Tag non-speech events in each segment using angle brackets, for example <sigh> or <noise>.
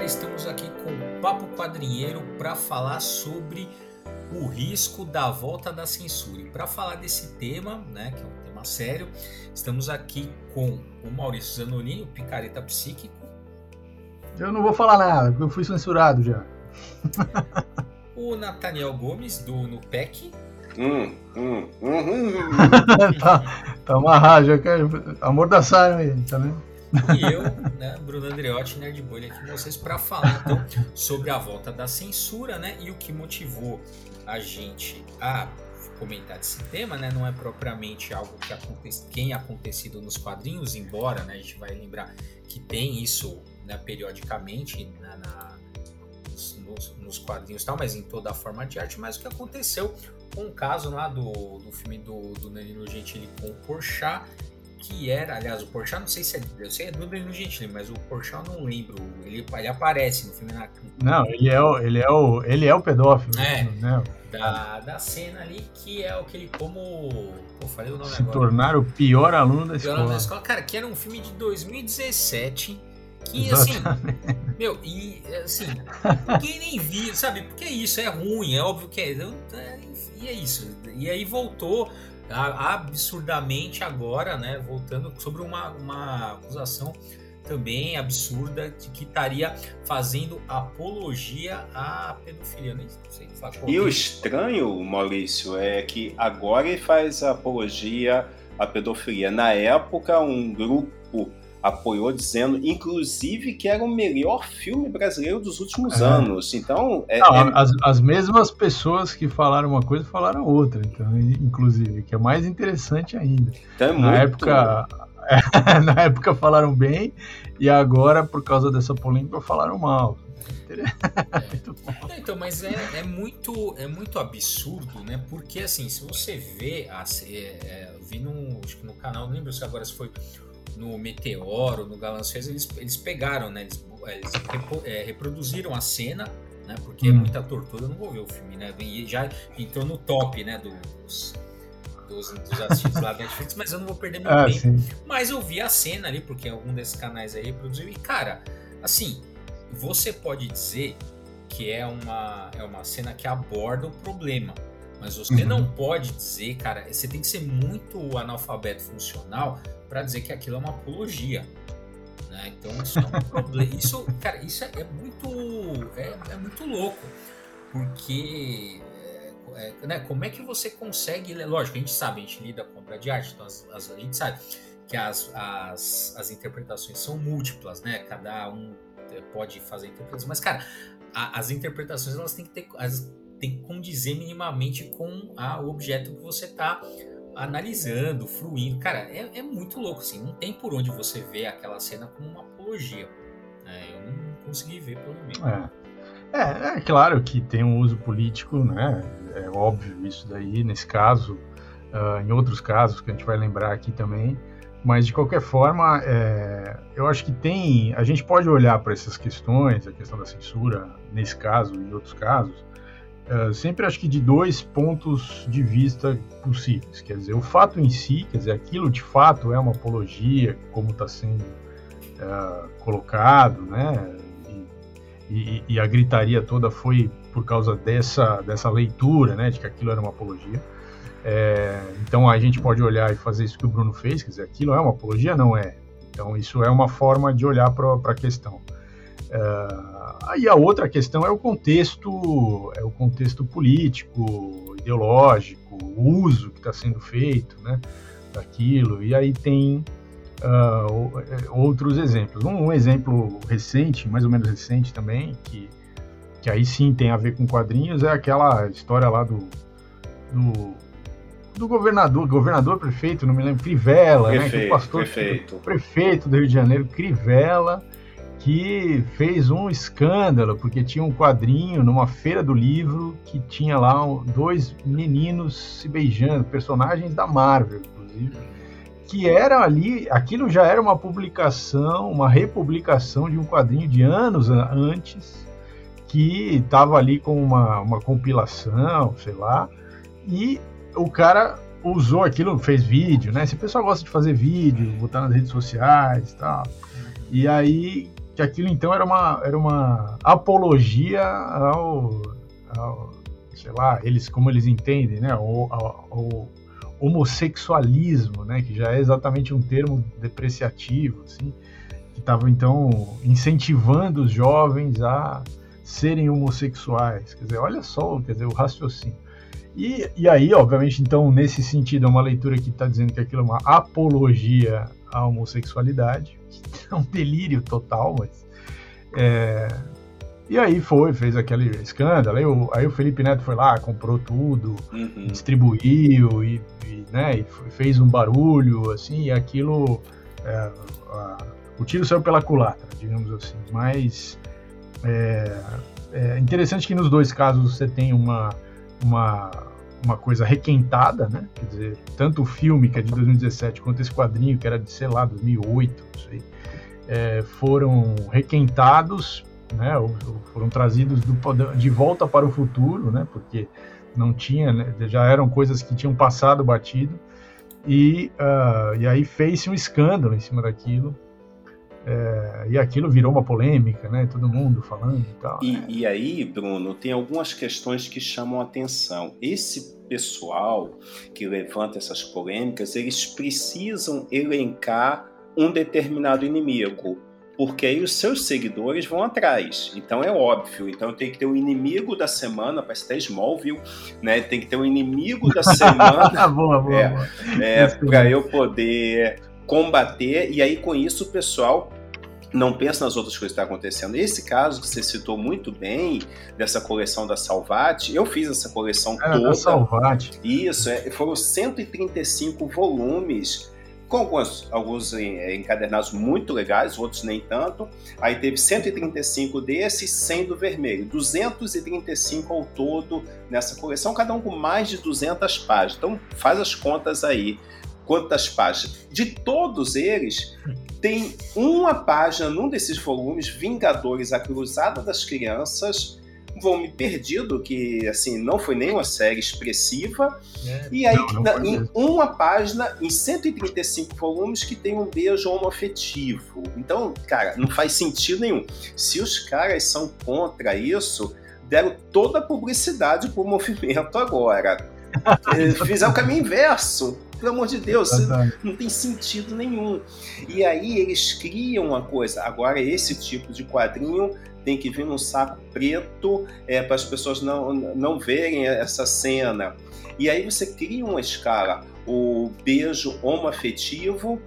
galera, estamos aqui com o Papo Quadrinheiro para falar sobre o risco da volta da censura. E para falar desse tema, né, que é um tema sério, estamos aqui com o Maurício Zanolini, o Picareta Psíquico. Eu não vou falar nada, porque eu fui censurado já. o Nathaniel Gomes, do NUPEC. Hum, hum, hum, hum. <laughs> tá, tá amarrado, já quer amordaçar aí, tá vendo? E eu, né, Bruno Andreotti, Nerd Bolha, aqui com vocês para falar então sobre a volta da censura, né, e o que motivou a gente a comentar desse tema, né, não é propriamente algo que acontece, tem acontecido nos quadrinhos, embora, né, a gente vai lembrar que tem isso, né, periodicamente né, na, nos, nos, quadrinhos tal, mas em toda a forma de arte, mas o que aconteceu com o caso lá do, do filme do, do Danilo Gentili com o Porchat, que era, aliás, o Porchat, não sei se é, eu sei é do Danilo Gentili, mas o Porchat eu não lembro, ele, ele aparece no filme. Na... Não, ele é o, ele é o, ele é o pedófilo. É, né? da, da cena ali, que é o que ele como, eu falei o nome se agora. tornar o pior aluno da escola. Aluno da escola. Cara, que era um filme de 2017, que assim, meu, e assim, ninguém nem viu, sabe? Porque é isso, é ruim, é óbvio que é, é e é isso. E aí voltou absurdamente agora, né, voltando sobre uma, uma acusação também absurda de que estaria fazendo apologia à pedofilia. Nem sei falar e o estranho, Maurício, é que agora ele faz apologia à pedofilia. Na época, um grupo apoiou dizendo, inclusive, que era o melhor filme brasileiro dos últimos é. anos. Então, é, Não, é... As, as, mesmas pessoas que falaram uma coisa falaram outra, então, inclusive, que é mais interessante ainda. Então, é na muito... época, <laughs> na época falaram bem e agora, por causa dessa polêmica, falaram mal. <laughs> É. então, mas é, é, muito, é muito absurdo, né? Porque assim, se você vê, assim, é, é, eu vi no, acho que no canal, não lembro se agora se foi no Meteoro, no Galancioso, eles, eles pegaram, né? Eles, eles repo, é, reproduziram a cena, né? Porque é muita tortura, eu não vou ver o filme, né? E já entrou no top, né? Dos, dos, dos assistidos lá da Netflix, mas eu não vou perder meu ah, tempo. Sim. Mas eu vi a cena ali, porque algum desses canais aí reproduziu. E, cara, assim, você pode dizer que é uma, é uma cena que aborda o problema. Mas você uhum. não pode dizer, cara, você tem que ser muito analfabeto funcional para dizer que aquilo é uma apologia. Né? Então isso é um <laughs> problema. Isso, cara, isso é, é muito. É, é, muito louco. Porque. É, é, né, como é que você consegue. Lógico, a gente sabe, a gente lida com obra de arte, então as, as, a gente sabe que as, as, as interpretações são múltiplas, né? Cada um pode fazer interpretações, mas, cara, a, as interpretações elas têm que ter. As, tem que condizer minimamente com a, o objeto que você está analisando, fluindo. Cara, é, é, muito louco, assim. Não tem por onde você ver aquela cena como uma apologia. Né? Eu não consegui ver, pelo menos. É. É, é claro que tem um uso político, né? É óbvio isso daí, nesse caso, uh, em outros casos que a gente vai lembrar aqui também. Mas de qualquer forma, é, eu acho que tem. A gente pode olhar para essas questões, a questão da censura, nesse caso e em outros casos, uh, sempre acho que de dois pontos de vista possíveis. Quer dizer, o fato em si, quer dizer, aquilo de fato é uma apologia, como está sendo uh, colocado, né? E, e, e, a gritaria toda foi por causa dessa, dessa leitura, né? De que aquilo era uma apologia. É, então a gente pode olhar e fazer isso que o Bruno fez, quer dizer, aquilo é uma apologia? Não é. Então isso é uma forma de olhar para a questão. Aí a outra questão é o contexto, é o contexto político, ideológico, o uso que está sendo feito, né, daquilo. E aí tem uh, outros exemplos. Um, um, exemplo recente, mais ou menos recente também, que, que aí sim tem a ver com quadrinhos, é aquela história lá do, do do governador, governador, prefeito, não me lembro, Crivella, prefeito, né? Que o pastor, prefeito. prefeito do Rio de Janeiro, Crivella, que fez um escândalo, porque tinha um quadrinho numa feira do livro que tinha lá dois meninos se beijando, personagens da Marvel, inclusive, que era ali, aquilo já era uma publicação, uma republicação de um quadrinho de anos antes, que estava ali com uma, uma compilação, sei lá, e o cara usou aquilo, fez vídeo, né? Se o pessoal gosta de fazer vídeo, botar nas redes sociais e tal. E aí que aquilo então era uma, era uma apologia ao, ao sei lá, eles como eles entendem, né, o, ao, homossexualismo, né, que já é exatamente um termo depreciativo, assim, que estava então incentivando os jovens a serem homossexuais. Quer dizer, olha só, quer dizer, o raciocínio. E, e aí, obviamente, então, nesse sentido, é uma leitura que está dizendo que aquilo é uma apologia à homossexualidade, é um delírio total, mas. É, e aí foi, fez aquele escândalo. Aí o, aí o Felipe Neto foi lá, comprou tudo, uhum. distribuiu e, e, né, e fez um barulho, assim, e aquilo. É, a, o tiro saiu pela culatra, digamos assim. Mas é, é interessante que nos dois casos você tem uma, uma, uma coisa requentada, né? Quer dizer, tanto o filme, que é de 2017, quanto esse quadrinho, que era de, sei lá, 2008, não sei, é, foram requentados, né? Ou, ou foram trazidos do, de volta para o futuro, né? Porque não tinha, né? já eram coisas que tinham passado batido. E, uh, e aí fez-se um escândalo em cima daquilo. É, e aquilo virou uma polêmica, né? Todo mundo falando e tal. E, né? e aí, Bruno, tem algumas questões que chamam a atenção. Esse pessoal que levanta essas polêmicas, eles precisam elencar um determinado inimigo, porque aí os seus seguidores vão atrás. Então é óbvio. Então tem que ter o um inimigo da semana, parece até Smallville, né? Tem que ter o um inimigo da <laughs> semana. boa, boa, é, boa. É, para eu poder combater, e aí com isso o pessoal não pensa nas outras coisas que estão tá acontecendo. Esse caso que você citou muito bem, dessa coleção da Salvati, eu fiz essa coleção é, toda. Da Salvati. Isso, é, foram 135 volumes, com alguns, alguns é, encadernados muito legais, outros nem tanto. Aí teve 135 desses, 100 do vermelho. 235 ao todo nessa coleção, cada um com mais de 200 páginas. Então faz as contas aí quantas páginas. De todos eles, tem uma página num desses volumes, Vingadores, a Cruzada das Crianças, um volume perdido, que assim, não foi nem uma série expressiva. É, e aí, não, não em uma página, em 135 volumes, que tem um beijo homoafetivo. Então, cara, não faz sentido nenhum. Se os caras são contra isso, deram toda a publicidade pro movimento agora. <laughs> Fizeram o caminho inverso pelo amor de Deus, não tem sentido nenhum. E aí eles criam uma coisa. Agora, esse tipo de quadrinho tem que vir num saco preto é, para as pessoas não, não verem essa cena. E aí você cria uma escala. O beijo homoafetivo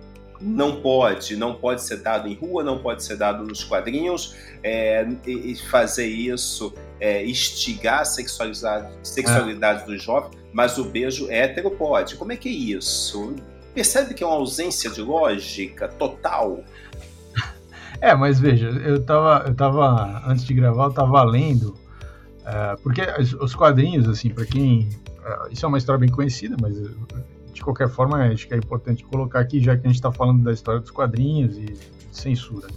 não pode, não pode ser dado em rua, não pode ser dado nos quadrinhos, é, e fazer isso, é, instigar a sexualidade, sexualidade é. do jovem, mas o beijo hétero pode. Como é que é isso? Percebe que é uma ausência de lógica total? É, mas veja, eu tava, eu tava antes de gravar, eu tava lendo, uh, porque os quadrinhos, assim, para quem. Uh, isso é uma história bem conhecida, mas de qualquer forma, acho que é importante colocar aqui, já que a gente está falando da história dos quadrinhos e censura. Né?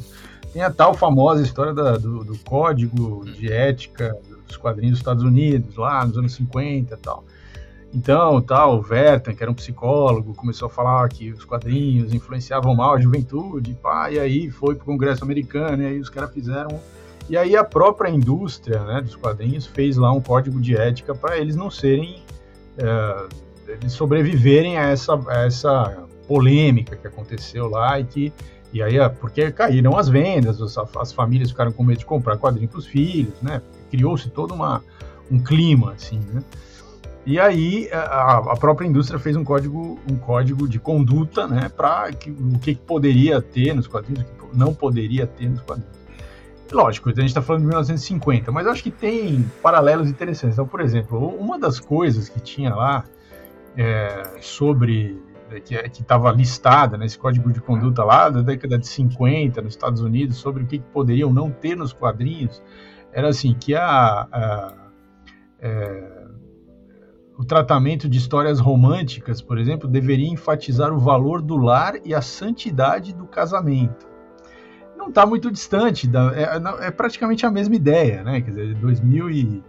Tem a tal famosa história da, do, do, código de ética dos quadrinhos dos Estados Unidos, lá nos anos 50 e tal. Então, tal, o Vertan, que era um psicólogo, começou a falar que os quadrinhos influenciavam mal a juventude, pá, e aí foi para o Congresso americano, e aí os caras fizeram. E aí a própria indústria né, dos quadrinhos fez lá um código de ética para eles não serem. É, eles sobreviverem a essa, a essa polêmica que aconteceu lá e que e aí porque caíram as vendas, as, as famílias ficaram com medo de comprar quadrinho para os filhos, né? Criou-se todo uma, um clima assim, né? E aí a, a, própria indústria fez um código, um código de conduta, né, para o que poderia ter nos quadrinhos, o que não poderia ter nos quadrinhos. Lógico, a gente está falando de 1950, mas acho que tem paralelos interessantes. Então, por exemplo, uma das coisas que tinha lá é, sobre é, que estava listada nesse código de conduta lá da década de 50 nos Estados Unidos sobre o que, que poderiam não ter nos quadrinhos era assim que a, a é, o tratamento de histórias românticas, por exemplo, deveria enfatizar o valor do lar e a santidade do casamento. Não está muito distante, da, é, é, praticamente a mesma ideia, né? Quer dizer, 2000 e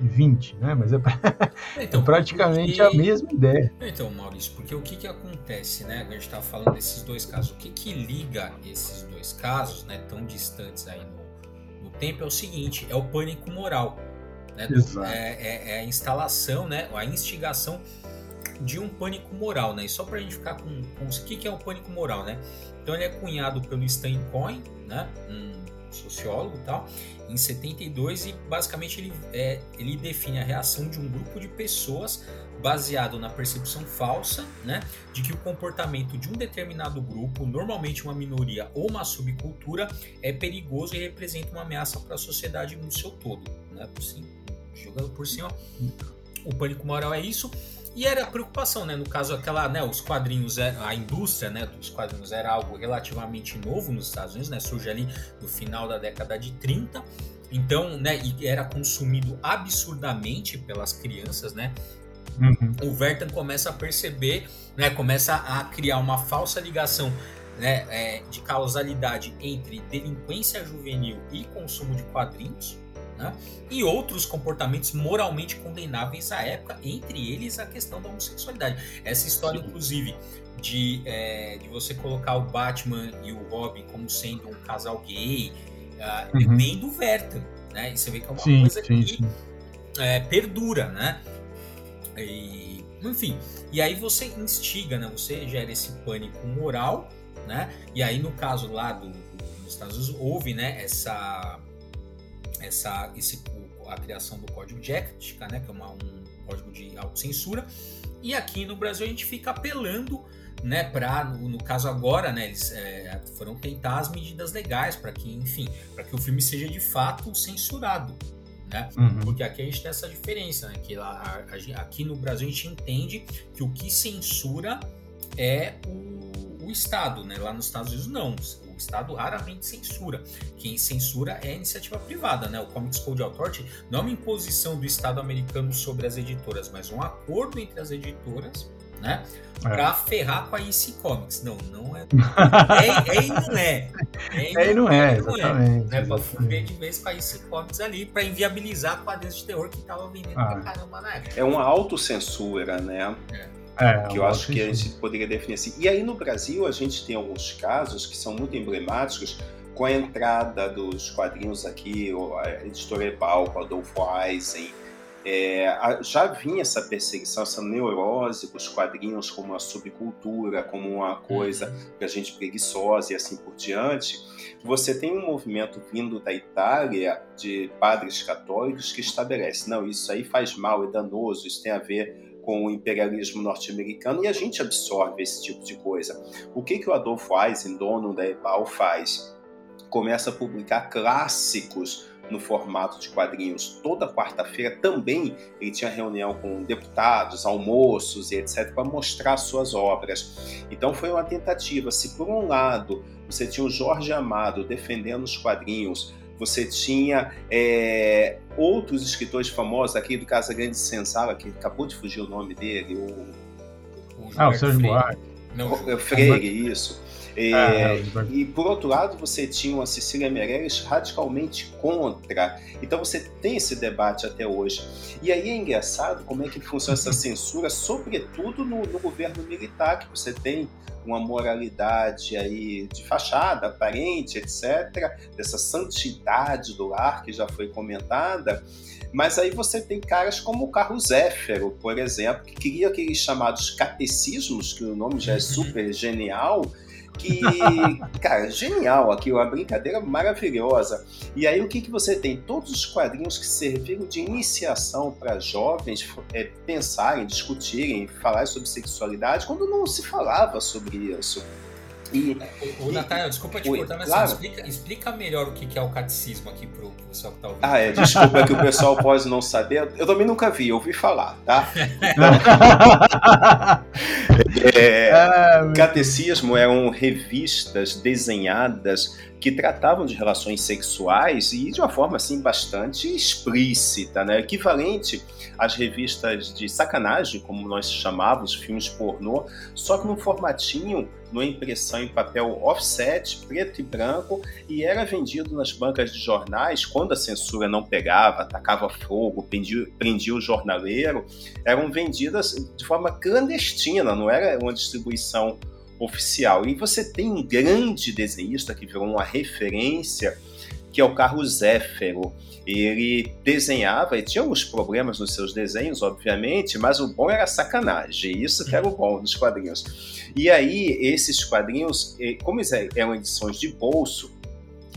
20, né? Mas é, <laughs> então, é praticamente porque... a mesma ideia. Então, Maurício, porque o que, que acontece, né? A gente estava falando desses dois casos. O que, que liga esses dois casos, né, tão distantes aí no, no tempo, é o seguinte: é o pânico moral. Né? É, é, é, a instalação, né? A instigação de um pânico moral, né? E só para a gente ficar com, com o que, que é o pânico moral, né? Então ele é cunhado pelo Stan Cohen, né? Um sociólogo e tal, em 72 e basicamente ele, é, ele define a reação de um grupo de pessoas baseado na percepção falsa, né, de que o comportamento de um determinado grupo, normalmente uma minoria ou uma subcultura, é perigoso e representa uma ameaça para a sociedade no seu todo, né? Cima, jogando por cima, o pânico moral é isso. E era preocupação, né? No caso, aquela, né? Os quadrinhos, é, a indústria, né? Dos quadrinhos era algo relativamente novo nos Estados Unidos, né? Surge ali no final da década de 30. Então, né? E era consumido absurdamente pelas crianças, né? Uhum. O Vertan começa a perceber, né? Começa a criar uma falsa ligação né, é, de causalidade entre delinquência juvenil e consumo de quadrinhos né? e outros comportamentos moralmente condenáveis à época, entre eles a questão da homossexualidade. Essa história, inclusive, de, é, de você colocar o Batman e o Robin como sendo um casal gay, uh, uhum. vem do Verta, né? E você vê que é uma sim, coisa sim, que sim. É, perdura, né? E, enfim, e aí você instiga, né? Você gera esse pânico moral, né? E aí no caso lá do, do dos Estados Unidos houve, né? Essa essa, esse, a criação do código de ética, né, que é uma, um código de autocensura, e aqui no Brasil a gente fica apelando né, para no, no, caso agora, né, eles é, foram tentar as medidas legais para que, enfim, para que o filme seja de fato censurado, né? Uhum. Porque aqui a gente tem essa diferença, né, que lá, a, aqui no Brasil a gente entende que o que censura é o, o Estado, né? Lá nos Estados Unidos não. Estado raramente censura. Quem censura é a iniciativa privada, né? O Comics Code Authority não é uma imposição do Estado americano sobre as editoras, mas um acordo entre as editoras, né? É. Pra ferrar com a EC Comics. Não, não é. <laughs> é, é e não é. É e não, é, exatamente. Né? Pra fuder de vez com a EC Comics ali, pra inviabilizar quadrinhos de terror que tava vendendo ah. pra caramba na época. É uma autocensura, né? É. É, que eu acho que a gente poderia definir assim. E aí no Brasil a gente tem alguns casos que são muito emblemáticos com a entrada dos quadrinhos aqui, a editora Ebal, com Adolfo Eisen, é, já vinha essa perseguição, essa neurose com os quadrinhos como uma subcultura, como uma coisa uhum. para gente preguiçosa e assim por diante. Você tem um movimento vindo da Itália de padres católicos que estabelece, não, isso aí faz mal, é danoso, isso tem a ver com o imperialismo norte-americano e a gente absorve esse tipo de coisa. O que, que o Adolfo Eisen, dono da EBAL, faz? Começa a publicar clássicos no formato de quadrinhos toda quarta-feira. Também ele tinha reunião com deputados, almoços e etc. para mostrar suas obras. Então foi uma tentativa. Se por um lado você tinha o Jorge Amado defendendo os quadrinhos, você tinha é, outros escritores famosos aqui do Casa Grande Sensala, que acabou de fugir o nome dele, o, o ah, o Sérgio Buarque. Não, o Freire, isso. É, ah, e por outro lado, você tinha uma Cecília Meirelles radicalmente contra. Então você tem esse debate até hoje. E aí é engraçado como é que funciona essa <laughs> censura, sobretudo no, no governo militar, que você tem uma moralidade aí de fachada, aparente, etc., dessa santidade do lar que já foi comentada. Mas aí você tem caras como o Carlos Zéfero, por exemplo, que cria aqueles chamados catecismos, que o nome já é uhum. super genial, que, cara, genial aqui, uma brincadeira maravilhosa. E aí o que, que você tem? Todos os quadrinhos que serviram de iniciação para jovens é, pensarem, discutirem, falar sobre sexualidade, quando não se falava sobre isso. E, o, Natália, desculpa te cortar, mas claro. explica, explica, melhor o que é o catecismo aqui pro pessoal que tá ouvindo. Ah, é, desculpa que o pessoal pode não saber. Eu também nunca vi, eu ouvi falar, tá? <laughs> é, catecismo eram revistas desenhadas que tratavam de relações sexuais e de uma forma assim bastante explícita, né? equivalente às revistas de sacanagem, como nós chamávamos, filmes pornô, só que num formatinho, numa impressão em papel offset, preto e branco, e era vendido nas bancas de jornais quando a censura não pegava, atacava fogo, prendia, prendia o jornaleiro, eram vendidas de forma clandestina, não era uma distribuição oficial. E você tem um grande desenhista que virou uma referência, que é o Carlos Zéfero. Ele desenhava e tinha alguns problemas nos seus desenhos, obviamente, mas o bom era sacanagem. Isso que era o bom dos quadrinhos. E aí, esses quadrinhos, como eram edições de bolso,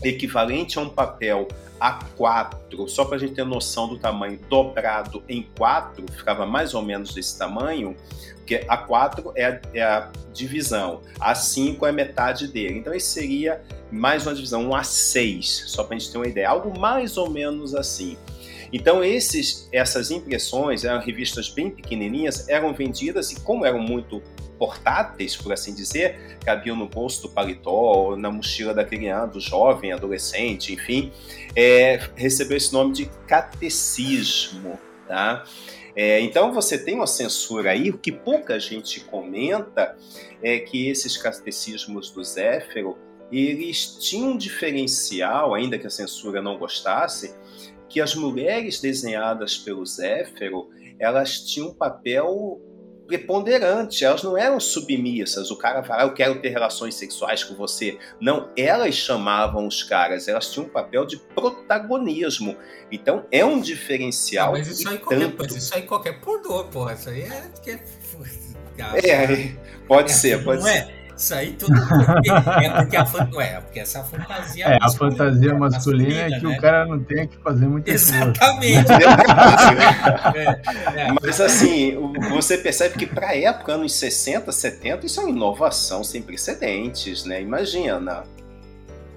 equivalente a um papel A4, só para a gente ter noção do tamanho, dobrado em 4, ficava mais ou menos desse tamanho, porque A4 é a, é a divisão, A5 é metade dele. Então esse seria mais uma divisão, um A6, só para a gente ter uma ideia, algo mais ou menos assim. Então esses, essas impressões eram revistas bem pequenininhas, eram vendidas e como eram muito portáteis, por assim dizer, cabiam no bolso do paletó, na mochila da criança, do jovem, adolescente, enfim, é, recebeu esse nome de catecismo, tá? É, então você tem uma censura aí, o que pouca gente comenta é que esses catecismos do Zéfiro, eles tinham um diferencial, ainda que a censura não gostasse, que as mulheres desenhadas pelo Zéfiro, elas tinham um papel preponderante, elas não eram submissas. O cara falava, eu quero ter relações sexuais com você. Não, elas chamavam os caras, elas tinham um papel de protagonismo. Então é um diferencial. Não, mas isso aí, qualquer, tanto... isso aí qualquer pornô, porra. Isso aí é. é, <laughs> é pode é, ser, pode ser. É. Isso aí tudo porque, é porque a é, porque essa fantasia É, a fantasia masculina, masculina é que né? o cara não tem que fazer muito Exatamente. <laughs> é, é. Mas assim, você percebe que para a época, anos 60, 70, isso é uma inovação sem precedentes, né? Imagina.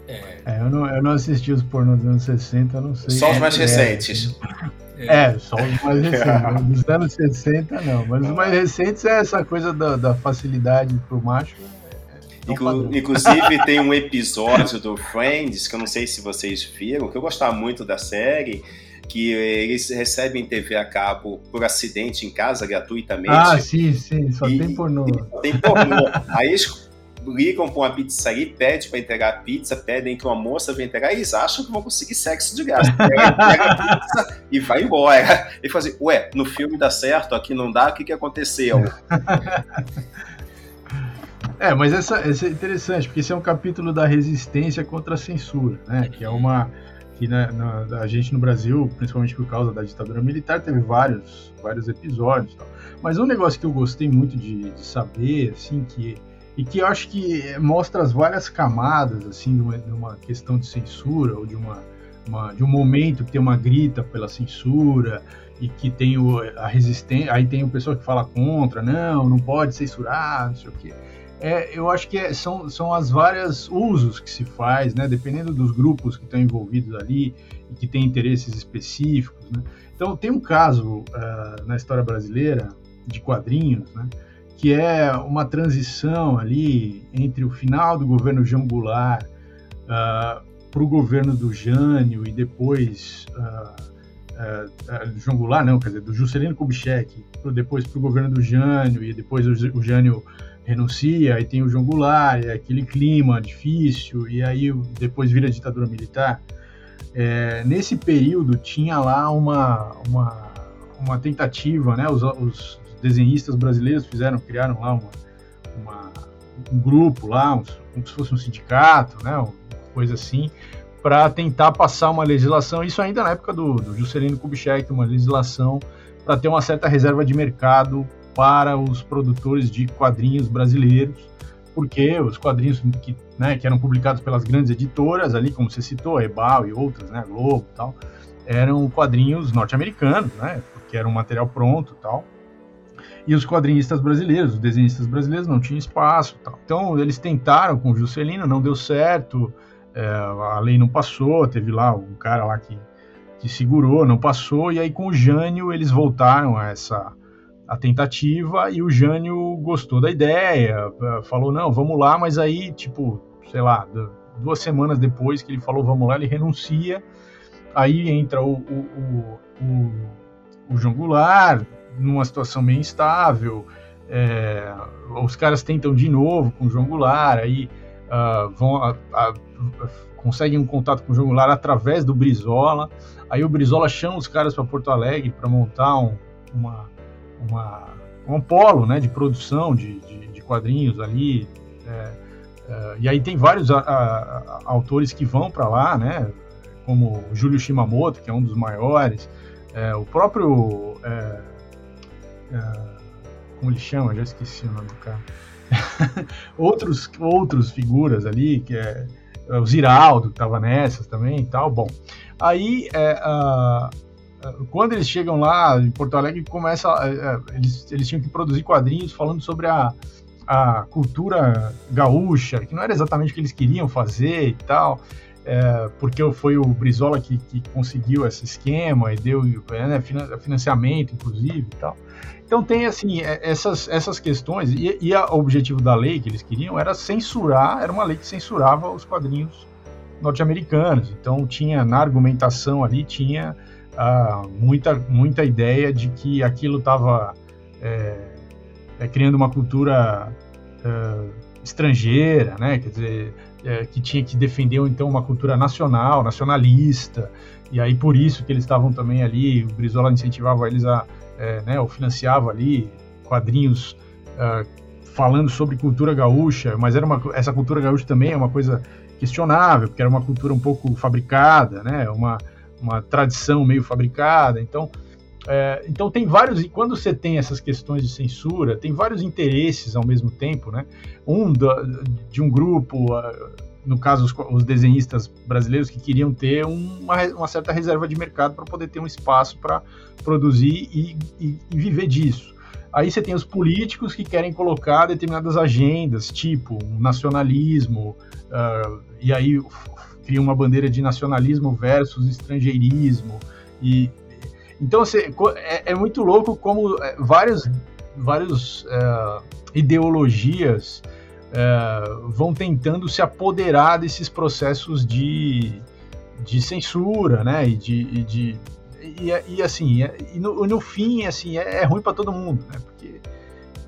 É. é, eu, não, eu não assisti os pornôs dos anos 60, eu não sei. Só os mais recentes. É, é, só os mais recentes. <laughs> Dos anos 60, não. Mas os mais recentes é essa coisa da, da facilidade pro macho. Inclu inclusive, <laughs> tem um episódio do Friends, que eu não sei se vocês viram, que eu gostava muito da série, que eles recebem TV a cabo por acidente em casa gratuitamente. Ah, sim, sim, só e, tem pornô. Tem pornô. Aí eles ligam para uma pizzaria, pedem para entregar a pizza, pedem que uma moça venha entregar, e eles acham que vão conseguir sexo de graça. Pega, pega a pizza e vai embora. E fazem, assim, ué, no filme dá certo, aqui não dá, o que, que aconteceu? <laughs> É, mas essa, essa é interessante, porque esse é um capítulo da resistência contra a censura, né? Que é uma. que na, na, a gente no Brasil, principalmente por causa da ditadura militar, teve vários, vários episódios. Tal. Mas um negócio que eu gostei muito de, de saber, assim, que. E que eu acho que mostra as várias camadas, assim, de uma, de uma questão de censura, ou de uma, uma, de um momento que tem uma grita pela censura, e que tem o, a resistência, aí tem o pessoal que fala contra, não, não pode censurar, não sei o quê é, eu acho que é, são, são as várias usos que se faz, né, dependendo dos grupos que estão envolvidos ali e que têm interesses específicos. Né? Então, tem um caso uh, na história brasileira de quadrinhos, né, que é uma transição ali entre o final do governo João Goulart uh, ah, para o governo do Jânio e depois uh, uh, João Goulart, não, quer dizer, do Juscelino Kubitschek, depois para o governo do Jânio e depois o Jânio renuncia, aí tem o João Goulart, é aquele clima difícil, e aí depois vira ditadura militar. É, nesse período tinha lá uma, uma, uma tentativa, né? Os, os, desenhistas brasileiros fizeram, criaram lá uma, uma um grupo lá, um, como se fosse um sindicato, né? Uma coisa assim, para tentar passar uma legislação, isso ainda na época do, do Juscelino Kubitschek, uma legislação para ter uma certa reserva de mercado para os produtores de quadrinhos brasileiros, porque os quadrinhos que, né, que eram publicados pelas grandes editoras, ali como você citou, a Ebal e outras, né, Globo e tal, eram quadrinhos norte-americanos, né, porque era um material pronto e tal. E os quadrinistas brasileiros, os desenhistas brasileiros não tinham espaço tal. Então eles tentaram com o Juscelino, não deu certo, é, a lei não passou, teve lá um cara lá que, que segurou, não passou, e aí com o Jânio eles voltaram a essa a tentativa e o Jânio gostou da ideia, falou, não, vamos lá, mas aí, tipo, sei lá, duas semanas depois que ele falou vamos lá, ele renuncia. Aí entra o, o, o, o João Goulart, numa situação meio instável. É, os caras tentam de novo com o João Goulart, aí uh, vão a, a, a, conseguem um contato com o João Goulart através do Brizola. Aí o Brizola chama os caras para Porto Alegre para montar um, uma, uma, um polo né, de produção de, de, de quadrinhos ali. É, é, e aí tem vários autores que vão para lá, né, como Júlio Shimamoto, que é um dos maiores, é, o próprio. É, é, como ele chama? Já esqueci o nome do cara. <laughs> outros, outros figuras ali, que é o Ziraldo, que estava nessas também e tal. Bom, aí é, quando eles chegam lá em Porto Alegre, começa, é, é, eles, eles tinham que produzir quadrinhos falando sobre a, a cultura gaúcha, que não era exatamente o que eles queriam fazer e tal, é, porque foi o Brizola que, que, conseguiu esse esquema e deu né, financiamento, inclusive e tal. Então tem assim é, essas, essas questões e, e o objetivo da lei que eles queriam era censurar, era uma lei que censurava os quadrinhos norte-americanos. Então tinha na argumentação ali tinha uh, muita muita ideia de que aquilo estava é, é, criando uma cultura uh, estrangeira, né? Quer dizer é, que tinha que defender então uma cultura nacional, nacionalista. E aí por isso que eles estavam também ali, o Brizola incentivava eles a é, né, ou financiava ali quadrinhos uh, falando sobre cultura gaúcha, mas era uma, essa cultura gaúcha também é uma coisa questionável, porque era uma cultura um pouco fabricada, né, uma, uma tradição meio fabricada, então é, então tem vários e quando você tem essas questões de censura tem vários interesses ao mesmo tempo, né? Um de um grupo no caso, os, os, desenhistas brasileiros que queriam ter uma, uma certa reserva de mercado para poder ter um espaço para produzir e, e, e, viver disso. Aí você tem os políticos que querem colocar determinadas agendas, tipo um nacionalismo, uh, e aí cria uma bandeira de nacionalismo versus estrangeirismo. E, então você, é, é muito louco como é, várias, várias uh, ideologias é, vão tentando se apoderar desses processos de, de censura, né? E de, e, de, e, e assim, é, e no, no, fim, assim, é, é ruim para todo mundo, né? Porque,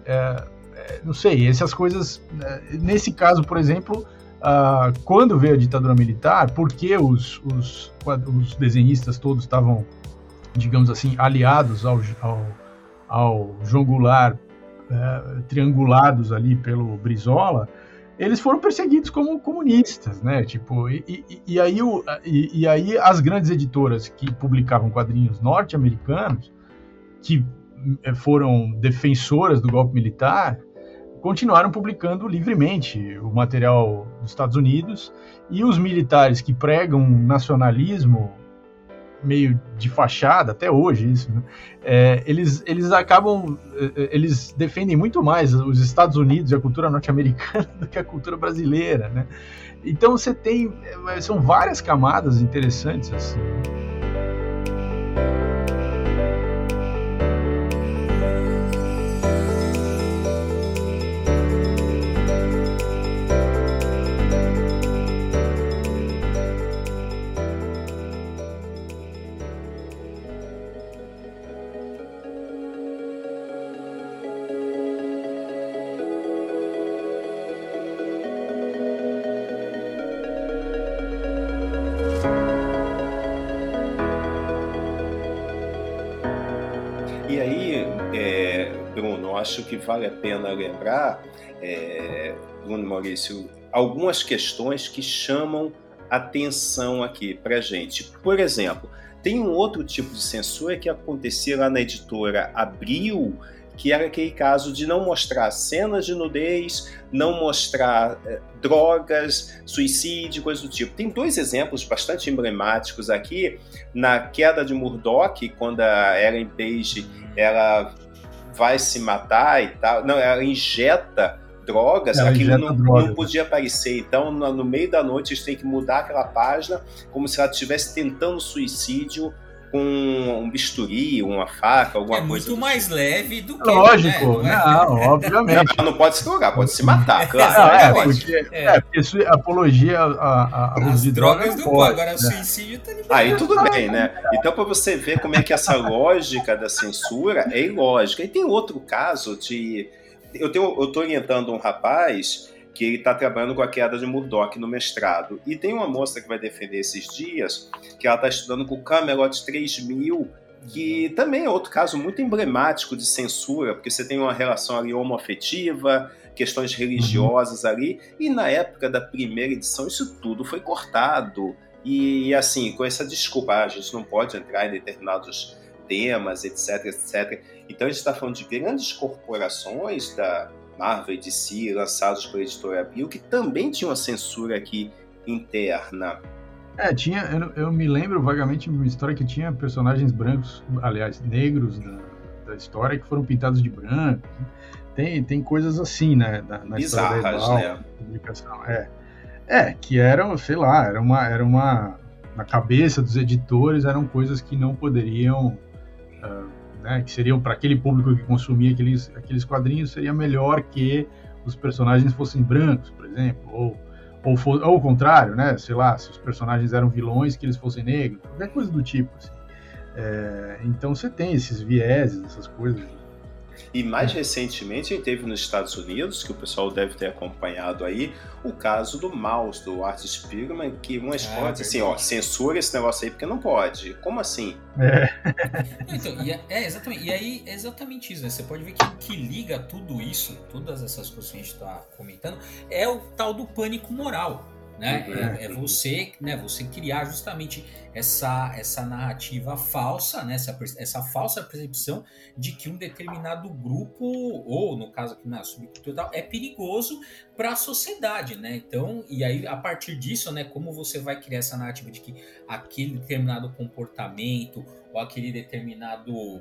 é, é, não sei, essas coisas, né, nesse caso, por exemplo, uh, quando veio a ditadura militar, porque os, os, os desenhistas todos estavam, digamos assim, aliados ao, ao, ao João Goulart é, triangulados ali pelo Brizola, eles foram perseguidos como comunistas, né? Tipo, e, e, e aí, o, e, e, aí as grandes editoras que publicavam quadrinhos norte-americanos, que é, foram defensoras do golpe militar, continuaram publicando livremente o material dos Estados Unidos e os militares que pregam nacionalismo meio de fachada, até hoje isso, né? é, eles, eles acabam, é, é, eles defendem muito mais os Estados Unidos e a cultura norte-americana <laughs> do que a cultura brasileira, né? Então você tem, é, são várias camadas interessantes assim. Acho que vale a pena lembrar, é, Bruno Maurício, algumas questões que chamam atenção aqui para gente. Por exemplo, tem um outro tipo de censura que acontecia lá na editora Abril, que era aquele caso de não mostrar cenas de nudez, não mostrar é, drogas, suicídio, coisas do tipo. Tem dois exemplos bastante emblemáticos aqui. Na queda de Murdoch, quando a Ellen Page ela vai se matar e tal. Não, ela injeta drogas, ela aquilo não, droga. não, podia aparecer. Então, no, no, meio da noite, eles têm que mudar aquela página como se ela estivesse tentando suicídio com um bisturi, uma faca, alguma é coisa. É muito mais tipo. leve do que. Lógico, né? não, obviamente. Não, não, pode se drogar, pode se matar, <laughs> claro. Não, é, porque, é. é, porque apologia a, a, a As drogas não pode, agora o suicídio tá liberado. Aí tudo bem, né? Então, para você ver como é que essa lógica da censura é ilógica. E tem outro caso de. Eu, tenho, eu tô orientando um rapaz que ele está trabalhando com a queda de Murdoch no mestrado. E tem uma moça que vai defender esses dias, que ela está estudando com o Camelot 3000, que também é outro caso muito emblemático de censura, porque você tem uma relação ali homoafetiva, questões religiosas ali, e na época da primeira edição isso tudo foi cortado. E assim, com essa desculpa, ah, a gente não pode entrar em determinados temas, etc, etc. Então a gente está falando de grandes corporações da, Marvel e DC, lançados pela editora Abril, que também tinha uma censura aqui interna. É, tinha, eu, eu, me lembro vagamente de uma história que tinha personagens brancos, aliás, negros da, da história, que foram pintados de branco. Tem, tem coisas assim, né? Na, na Bizarras, né? Publicação. É. é, que eram, sei lá, era uma, era uma. Na cabeça dos editores eram coisas que não poderiam. Uh, né, que seriam para aquele público que consumia aqueles, aqueles quadrinhos, seria melhor que os personagens fossem brancos, por exemplo, ou, ou, for, ou o contrário, né, sei lá, se os personagens eram vilões, que eles fossem negros, qualquer coisa do tipo. Assim. É, então você tem esses vieses, essas coisas. E mais recentemente a gente teve nos Estados Unidos, que o pessoal deve ter acompanhado aí, o caso do mouse, do Art Spiegelman, que umas ah, pode assim, ó, censura esse negócio aí porque não pode. Como assim? É. então, e é, é, exatamente, e aí é exatamente isso, né? Você pode ver que o que liga tudo isso, todas essas coisas que a gente está comentando, é o tal do pânico moral né? Uhum. É, é, você, né? Você criar justamente essa, essa narrativa falsa, né? Essa, essa falsa percepção de que um determinado grupo, ou no caso aqui na subcultura é perigoso para a sociedade, né? Então, e aí a partir disso, né? Como você vai criar essa narrativa de que aquele determinado comportamento ou aquele determinado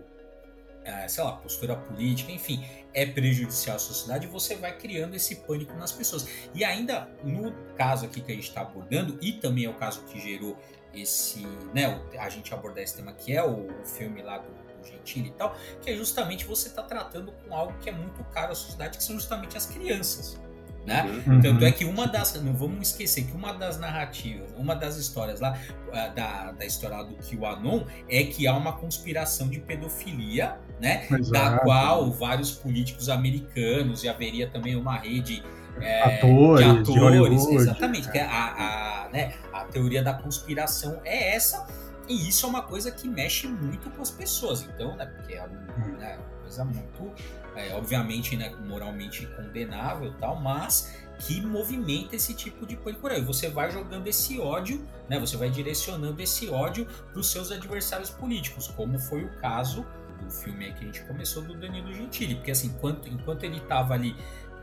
sei lá, postura política, enfim, é prejudicial à sociedade, você vai criando esse pânico nas pessoas. E ainda no caso aqui que a gente está abordando, e também é o caso que gerou esse, né, a gente abordar esse tema que é o, o filme lá do, do Gentili e tal, que é justamente você está tratando com algo que é muito caro à sociedade, que são justamente as crianças. Né? Uhum. Tanto é que uma das. Não vamos esquecer que uma das narrativas, uma das histórias lá, ah, da, da história lá do QAnon, é que há uma conspiração de pedofilia, né? Exato. Da qual vários políticos americanos, e haveria também uma rede é, atores, de atores, de Hollywood, exatamente. Que é a, a, né, a teoria da conspiração é essa, e isso é uma coisa que mexe muito com as pessoas. Então, né, porque é uma, né, uma coisa muito é, obviamente, né, moralmente condenável tal, mas que movimenta esse tipo de pânico. E você vai jogando esse ódio, né, você vai direcionando esse ódio para os seus adversários políticos, como foi o caso do filme que a gente começou do Danilo Gentili, porque assim, enquanto, enquanto ele estava ali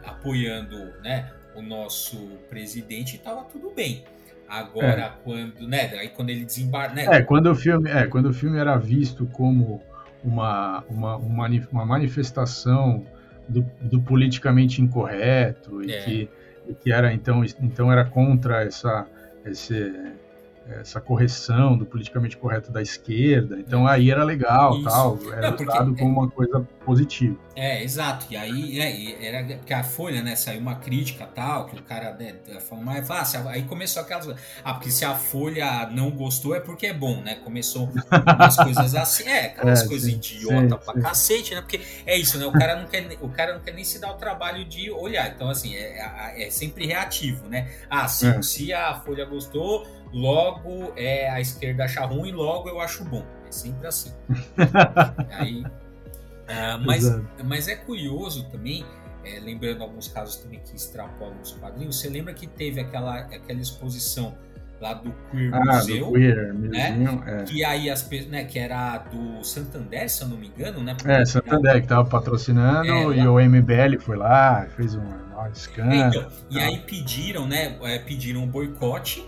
apoiando, né, o nosso presidente, estava tudo bem. Agora, é. quando, né, aí quando ele desembarca, né? É, quando o filme, é, quando o filme era visto como uma, uma, uma manifestação do, do politicamente incorreto e, é. que, e que era então, então era contra essa, esse, essa correção do politicamente correto da esquerda. Então aí era legal, Isso. tal, era Não, porque, como é uma coisa positiva. É, exato. E aí, é, era porque a Folha, né, saiu uma crítica tal, que o cara né, falou, mas ah, aí começou aquelas. Ah, porque se a Folha não gostou é porque é bom, né? Começou umas coisas assim, é, <laughs> aquelas é, coisas sim, idiota sim, pra sim. cacete, né? Porque é isso, né? O cara não quer, o cara não quer nem se dar o trabalho de olhar. Então, assim, é, é, é sempre reativo, né? Ah, sim, é. se a Folha gostou, logo é a esquerda acha ruim, logo eu acho bom. É sempre assim. <laughs> aí Uh, mas, mas é curioso também, é, lembrando alguns casos também que extrapolam os quadrinhos, você lembra que teve aquela, aquela exposição lá do Queer ah, Museu, do Queer, né? É. Que aí as né, que era do Santander, se eu não me engano, né? É, Santander que estava patrocinando é, e o MBL foi lá, fez um, um escândalo. Então, e aí pediram, né? É, pediram um boicote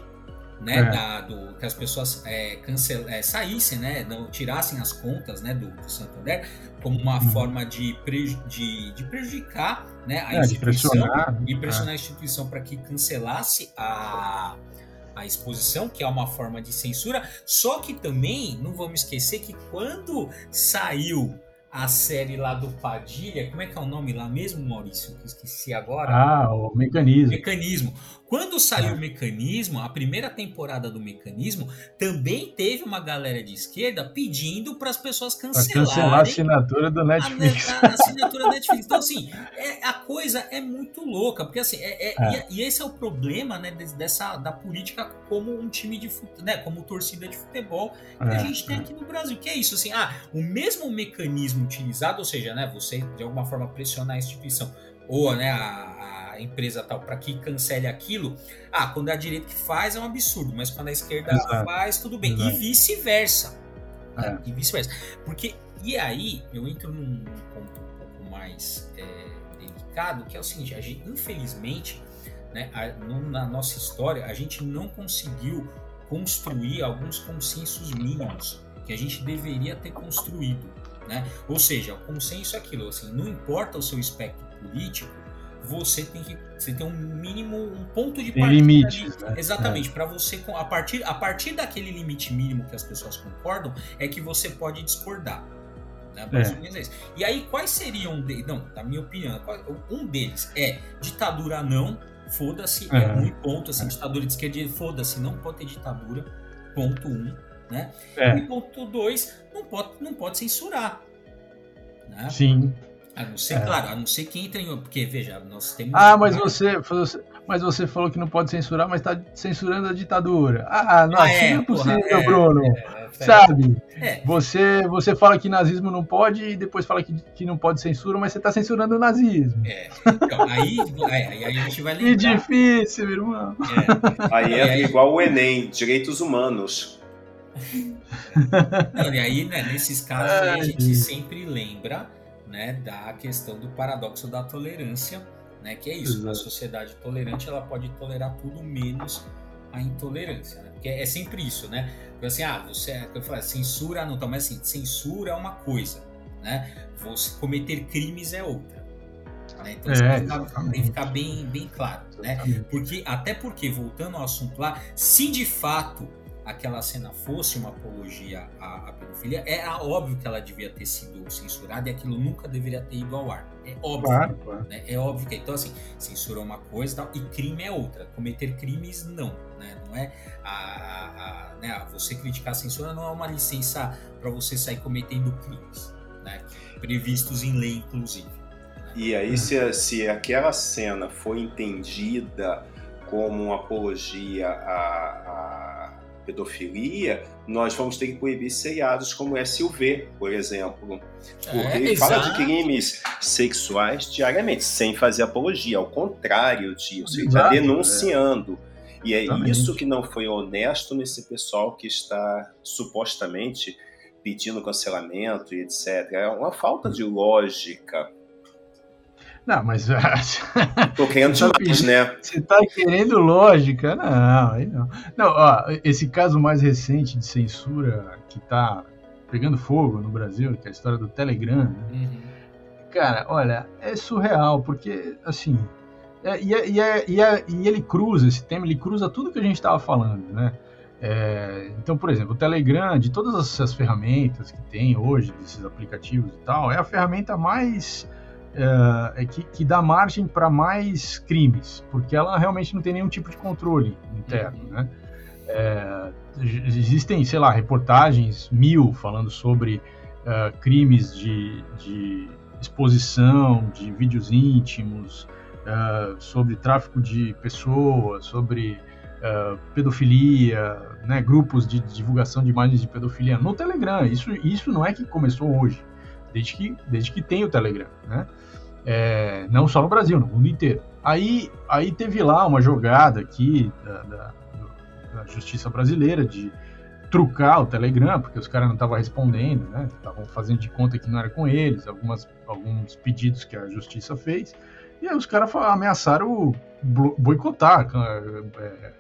né, é. da, do, que as pessoas é, cancel, é, saíssem, né, não tirassem as contas, né, do, do Santander, como uma uhum. forma de, preju, de, de, prejudicar, né, a é, instituição pressionar, e pressionar a instituição para que cancelasse a, a exposição, que é uma forma de censura. Só que também não vamos esquecer que quando saiu a série lá do Padilha, como é que é o nome lá mesmo, Maurício? Que esqueci agora. Ah, o Mecanismo. Mecanismo. Quando saiu é. o Mecanismo, a primeira temporada do Mecanismo, também teve uma galera de esquerda pedindo para as pessoas cancelarem. Pra cancelar a assinatura do Netflix. A, a, a assinatura do Netflix. Então, assim, é, a coisa é muito louca, porque assim, é, é, é. E, e, esse é o problema, né, dessa, da política como um time de futebol, né, como torcida de futebol que a é, gente tem aqui no Brasil. Que é isso, assim, ah, o mesmo mecanismo utilizado, ou seja, né, você de alguma forma pressionar a instituição, ou né, a empresa tal para que cancele aquilo, ah, quando é a direita que faz é um absurdo, mas quando a esquerda Exato. faz, tudo bem. Exato. E vice-versa. Né? É. E vice-versa. Porque, e aí, eu entro num ponto um pouco mais é, delicado, que é o seguinte, a gente, infelizmente, né, a, no, na nossa história, a gente não conseguiu construir alguns consensos mínimos que a gente deveria ter construído. Né? Ou seja, o consenso é aquilo, assim, não importa o seu espectro político, você tem que você tem um mínimo um ponto de partida limites, né? exatamente é. para você a partir a partir daquele limite mínimo que as pessoas concordam é que você pode discordar né? É. e aí quais seriam de, não na minha opinião um deles é ditadura não foda-se é, é um ponto assim é. ditadura de esquerda foda-se não pode ter ditadura ponto um né é. e ponto dois não pode não pode censurar né? sim a não ser, é. claro, a não ser que entre em. Porque, veja, nós temos. Ah, mas você, mas você falou que não pode censurar, mas está censurando a ditadura. Ah, não, ah, é, não é possível, porra, é, Bruno. É, é Sabe? É. Você, você fala que nazismo não pode e depois fala que, que não pode censura, mas você está censurando o nazismo. É. Então, aí, aí, a gente vai lembrar. Que difícil, meu irmão. Aí é igual o Enem, direitos humanos. Não, e aí, né, nesses casos, aí, a gente sempre lembra né, da questão do paradoxo da tolerância, né, que é isso, Exato. uma sociedade tolerante ela pode tolerar tudo menos a intolerância, né? porque é sempre isso, né? Porque assim, ah, você, é, eu falo, censura não, tá, mas assim, censura é uma coisa, né? Você cometer crimes é outra. Né? Então é, tem que ficar bem, bem claro, né? Porque até porque voltando ao assunto lá, se de fato aquela cena fosse uma apologia à, à pedofilia, é óbvio que ela devia ter sido censurada e aquilo nunca deveria ter ido ao ar. É óbvio. Claro, claro. Né? É óbvio que. Então, assim, censura é uma coisa tal, e crime é outra. Cometer crimes, não. Né? Não é. A, a, a né? Você criticar a censura não é uma licença para você sair cometendo crimes, né? previstos em lei, inclusive. Né? E aí, se, se aquela cena foi entendida como uma apologia a, a pedofilia, nós vamos ter que proibir seriados como SUV, por exemplo. Porque é, ele fala de crimes sexuais diariamente, sem fazer apologia, ao contrário disso, ele está denunciando. É. E é Exatamente. isso que não foi honesto nesse pessoal que está supostamente pedindo cancelamento e etc. É uma falta de lógica não, mas. <laughs> Tô querendo demais, né? Você tá querendo lógica? Não, aí não. Não, ó, esse caso mais recente de censura que tá pegando fogo no Brasil, que é a história do Telegram, né? uhum. cara, olha, é surreal, porque, assim. É, e, é, e, é, e, é, e, ele cruza esse tema, ele cruza tudo que a gente estava falando, né? É, então, por exemplo, o Telegram, de todas essas ferramentas que tem hoje, desses aplicativos e tal, é a ferramenta mais é, é, que, que, dá margem para mais crimes, porque ela realmente não tem nenhum tipo de controle interno, uhum. né? É, existem, sei lá, reportagens mil falando sobre uh, crimes de, de, exposição, de vídeos íntimos, uh, sobre tráfico de pessoas, sobre uh, pedofilia, né, grupos de divulgação de imagens de pedofilia no Telegram. Isso, isso não é que começou hoje, desde que, desde que tem o Telegram, né? É, não só no Brasil, no mundo inteiro. Aí, aí teve lá uma jogada aqui da, da, da justiça brasileira de trucar o Telegram, porque os caras não estavam respondendo, né? Estavam fazendo de conta que não era com eles, algumas, alguns pedidos que a justiça fez. E aí os caras ameaçaram boicotar, é,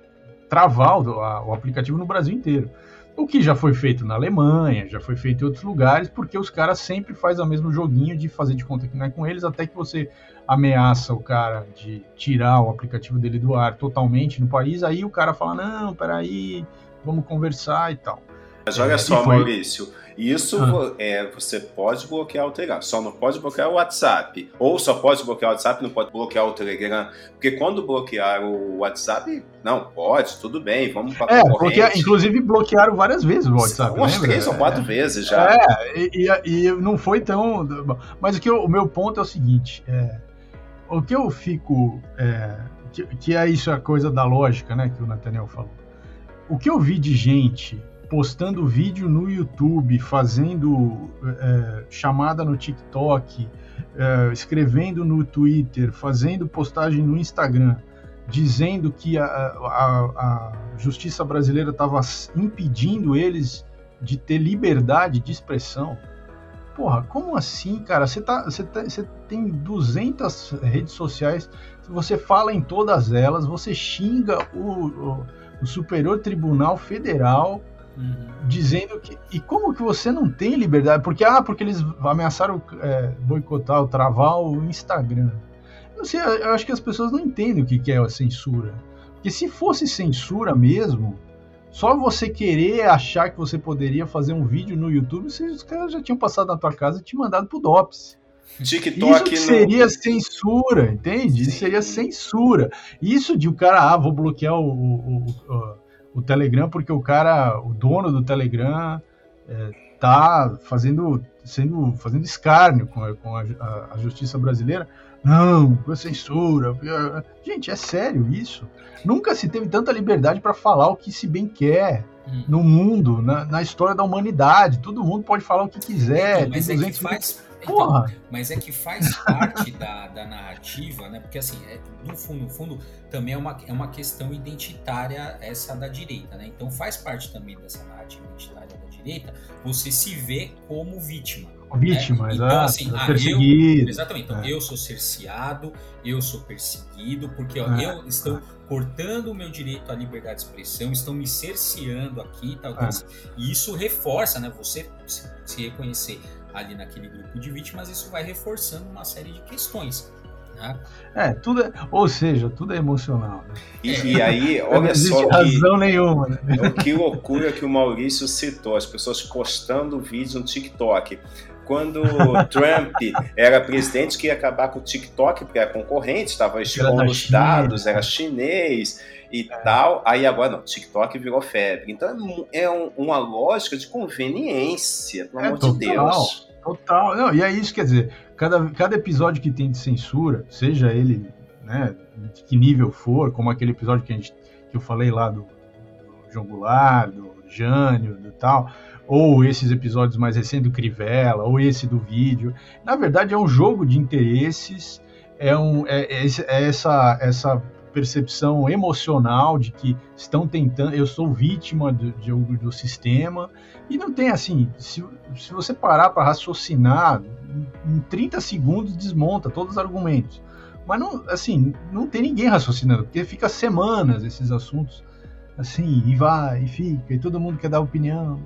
travar o, a, o aplicativo no Brasil inteiro. O que já foi feito na Alemanha, já foi feito em outros lugares, porque os caras sempre fazem o mesmo joguinho de fazer de conta que não é com eles, até que você ameaça o cara de tirar o aplicativo dele do ar totalmente no país, aí o cara fala, não, peraí, vamos conversar e tal. Mas olha é, só, foi... Maurício, isso ah. é, você pode bloquear o Telegram, só não pode bloquear o WhatsApp. Ou só pode bloquear o WhatsApp, não pode bloquear o Telegram. Porque quando bloquear o WhatsApp, não, pode, tudo bem, vamos para é, bloquear, Inclusive bloquearam várias vezes o WhatsApp. Umas três ou quatro é, vezes já. É, e, e, não foi tão. Mas o, que eu, o meu ponto é o seguinte: é, o que eu fico. É, que, que é isso, a coisa da lógica, né, que o Nathaniel falou. O que eu vi de gente postando vídeo no YouTube, fazendo é, chamada no TikTok, é, escrevendo no Twitter, fazendo postagem no Instagram, dizendo que a, a, a justiça brasileira estava impedindo eles de ter liberdade de expressão. Porra, como assim, cara? Você tá, tá, tem 200 redes sociais, você fala em todas elas, você xinga o, o, o Superior Tribunal Federal Uhum. Dizendo que. E como que você não tem liberdade? Porque, ah, porque eles ameaçaram é, boicotar ou travar o Instagram. Eu não sei, eu acho que as pessoas não entendem o que, que é a censura. Porque se fosse censura mesmo, só você querer achar que você poderia fazer um vídeo no YouTube, os caras já tinham passado na tua casa e te mandado pro DOPS. TikTok Isso seria no... censura, entende? Isso seria censura. Isso de o cara, ah, vou bloquear o, o, o o Telegram porque o cara, o dono do Telegram, é, tá fazendo, sendo, fazendo escárnio com, a, com a, a, justiça brasileira. Não, censura. Gente, é sério isso. Nunca se teve tanta liberdade para falar o que se bem quer hum. no mundo, na, na, história da humanidade. Todo mundo pode falar o que quiser. Então, mas é que faz, então, mas é que faz parte da, da narrativa, né? Porque assim, é, no fundo, no fundo, também é uma, é uma questão identitária essa da direita, né? Então faz parte também dessa narrativa identitária da direita você se vê como vítima. Vítima, né? Então, assim, ah, eu, exatamente. Então, é. eu sou cerceado, eu sou perseguido, porque ó, é. eu estou cortando o meu direito à liberdade de expressão, estão me cerceando aqui, tal, tal. É. E isso reforça, né? Você se, se reconhecer ali naquele grupo de vítimas, isso vai reforçando uma série de questões. Né? É, tudo é, ou seja, tudo é emocional. Né? E, e, aí, <laughs> olha só. Não razão que, nenhuma. Né? Que loucura que o Maurício citou, as pessoas postando vídeos no TikTok. Quando <laughs> Trump era presidente, que ia acabar com o TikTok, porque era concorrente, estava expondo os dados, era chinês e é. tal. Aí agora não, TikTok virou febre. Então é, é um, uma lógica de conveniência, pelo é, amor total. de Deus. Total. Não, e é isso, quer dizer, cada, cada episódio que tem de censura, seja ele, né, de que nível for, como aquele episódio que, a gente, que eu falei lá do, do João Goulart, do Jânio, do tal, ou esses episódios mais recentes do Crivella, ou esse do vídeo. Na verdade, é um jogo de interesses, é, um, é, é, é essa, essa percepção emocional de que estão tentando, eu sou vítima do, do, do sistema, e não tem assim, se, se você parar para raciocinar, em 30 segundos desmonta todos os argumentos. Mas não, assim, não tem ninguém raciocinando, porque fica semanas esses assuntos assim, e vai, e fica, e todo mundo quer dar opinião.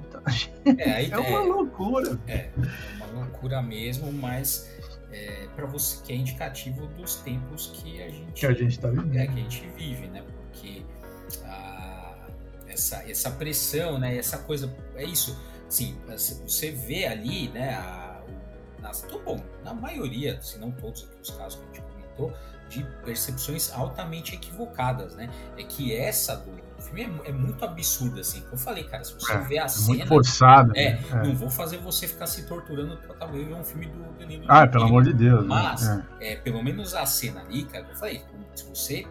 É, é uma loucura. É, é uma loucura mesmo, mas é, para você que é indicativo dos tempos que a gente que a gente tá vivendo. É, que a gente vive, né? Porque a, essa, essa pressão, né? Essa coisa é isso. Sim, você vê ali, né? A, nas, bom, na maioria, se não todos os casos que a gente comentou, de percepções altamente equivocadas, né? É que essa do, do filme é, é, muito absurda, assim. Como eu falei, cara, se você é, vê a é cena. Muito forçado. É, né? é, não vou fazer você ficar se torturando pra talvez ver um filme do Danilo. Ah, pelo amor de Deus. Né? Mas, né? é. pelo menos a cena ali, cara, eu falei, se você.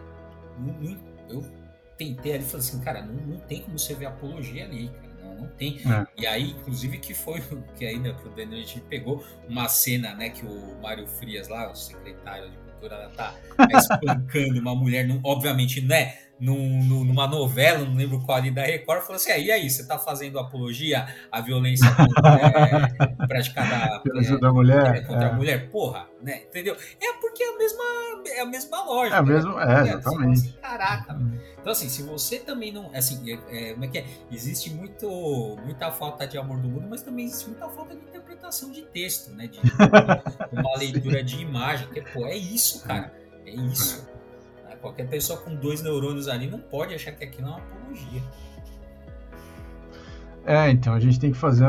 eu tentei ali e falei assim, cara, não, não tem como você ver apologia ali, cara não tem. É. E aí, inclusive, que foi <laughs> que ainda que o Daniel a gente pegou uma cena, né, que o Mário Frias lá, o secretário de cultura, ela tá espancando uma mulher, não, obviamente, né? Num, numa novela, não lembro qual ali da Record, falou assim: ah, e aí, você está fazendo apologia à violência <laughs> é, praticada é, da mulher, é, contra é. a mulher? Porra, né? Entendeu? É porque é a mesma, é a mesma lógica. É, a mesma, é, né? exatamente. Assim, Caraca. Hum. Então, assim, se você também não. Assim, é, como é que é? Existe muito, muita falta de amor do mundo, mas também existe muita falta de interpretação de texto, né? De, de uma <laughs> leitura de imagem. Que, pô, é isso, cara. É isso. Qualquer pessoa com dois neurônios ali não pode achar que aquilo é uma apologia. É, então a gente tem que fazer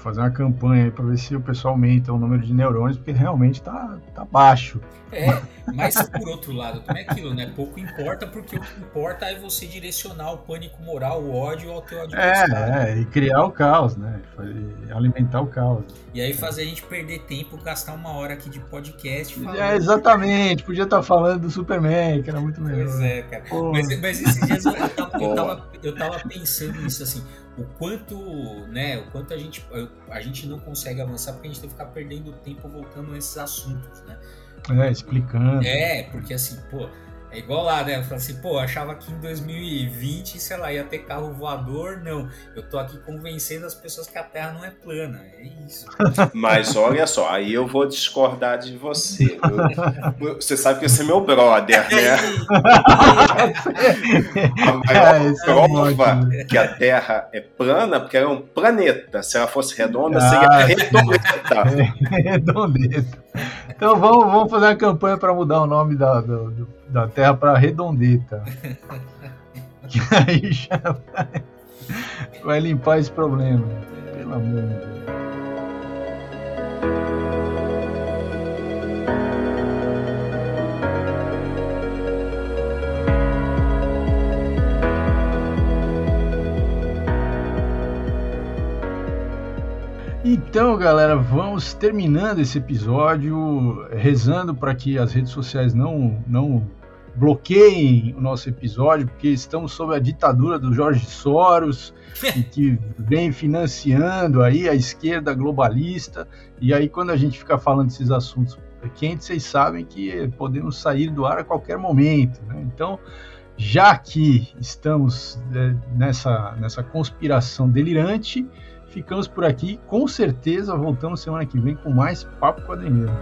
fazer uma campanha aí para ver se o pessoal aumenta o número de neurônios, porque realmente está tá baixo. É, mas por outro lado, também é aquilo, né? Pouco importa, porque o que importa é você direcionar o pânico moral, o ódio ao teu adversário. É, é e criar o caos, né? Alimentar o caos. E aí fazer a gente perder tempo, gastar uma hora aqui de podcast. Falando... É, exatamente, podia estar falando do Superman, que era muito melhor. Pois é, cara. Mas, mas, esses dias eu tava, eu, tava, eu tava pensando nisso assim, o quanto, né, o quanto a gente, a gente não consegue avançar porque a gente tem que ficar perdendo tempo voltando nesses assuntos, né? É, explicando. É, porque assim, pô, é igual lá, né? Eu falei assim, pô, achava que em 2020, sei lá, ia ter carro voador. Não, eu tô aqui convencendo as pessoas que a Terra não é plana. É isso. <laughs> Mas olha só, aí eu vou discordar de você. Eu, você sabe que você é meu brother, né? a maior é, prova é que a Terra é plana, porque ela é um planeta. Se ela fosse redonda, ah, seria redondeta. <laughs> redondeta. Então vamos, vamos fazer uma campanha para mudar o nome da, do, da Terra para Redondeta. que aí já vai, vai limpar esse problema. Pelo amor de Deus. Então, galera, vamos terminando esse episódio, rezando para que as redes sociais não, não bloqueiem o nosso episódio, porque estamos sob a ditadura do Jorge Soros, <laughs> e que vem financiando aí a esquerda globalista. E aí, quando a gente fica falando desses assuntos quentes, vocês sabem que podemos sair do ar a qualquer momento. Né? Então, já que estamos é, nessa, nessa conspiração delirante, ficamos por aqui. Com certeza voltamos semana que vem com mais Papo Quadrinheiro.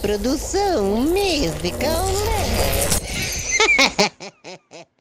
Produção musical. <laughs>